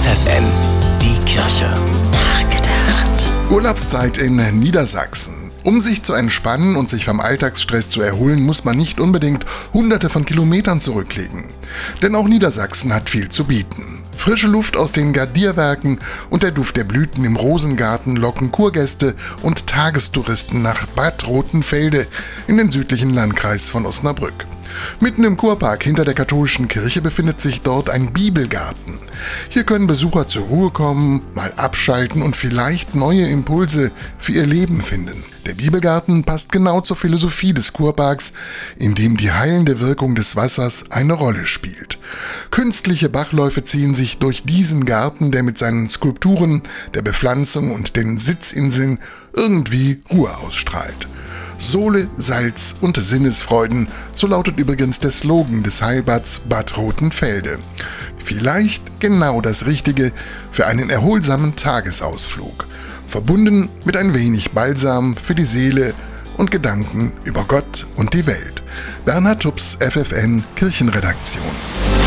FFN, die Kirche. Nachgedacht. Urlaubszeit in Niedersachsen. Um sich zu entspannen und sich vom Alltagsstress zu erholen, muss man nicht unbedingt hunderte von Kilometern zurücklegen. Denn auch Niedersachsen hat viel zu bieten. Frische Luft aus den Gardierwerken und der Duft der Blüten im Rosengarten locken Kurgäste und Tagestouristen nach Bad Rotenfelde in den südlichen Landkreis von Osnabrück. Mitten im Kurpark hinter der katholischen Kirche befindet sich dort ein Bibelgarten. Hier können Besucher zur Ruhe kommen, mal abschalten und vielleicht neue Impulse für ihr Leben finden. Der Bibelgarten passt genau zur Philosophie des Kurparks, in dem die heilende Wirkung des Wassers eine Rolle spielt. Künstliche Bachläufe ziehen sich durch diesen Garten, der mit seinen Skulpturen, der Bepflanzung und den Sitzinseln irgendwie Ruhe ausstrahlt. Sohle, Salz und Sinnesfreuden, so lautet übrigens der Slogan des Heilbads Bad Rotenfelde. Vielleicht genau das Richtige für einen erholsamen Tagesausflug, verbunden mit ein wenig Balsam für die Seele und Gedanken über Gott und die Welt. Bernhard Tups FFN Kirchenredaktion.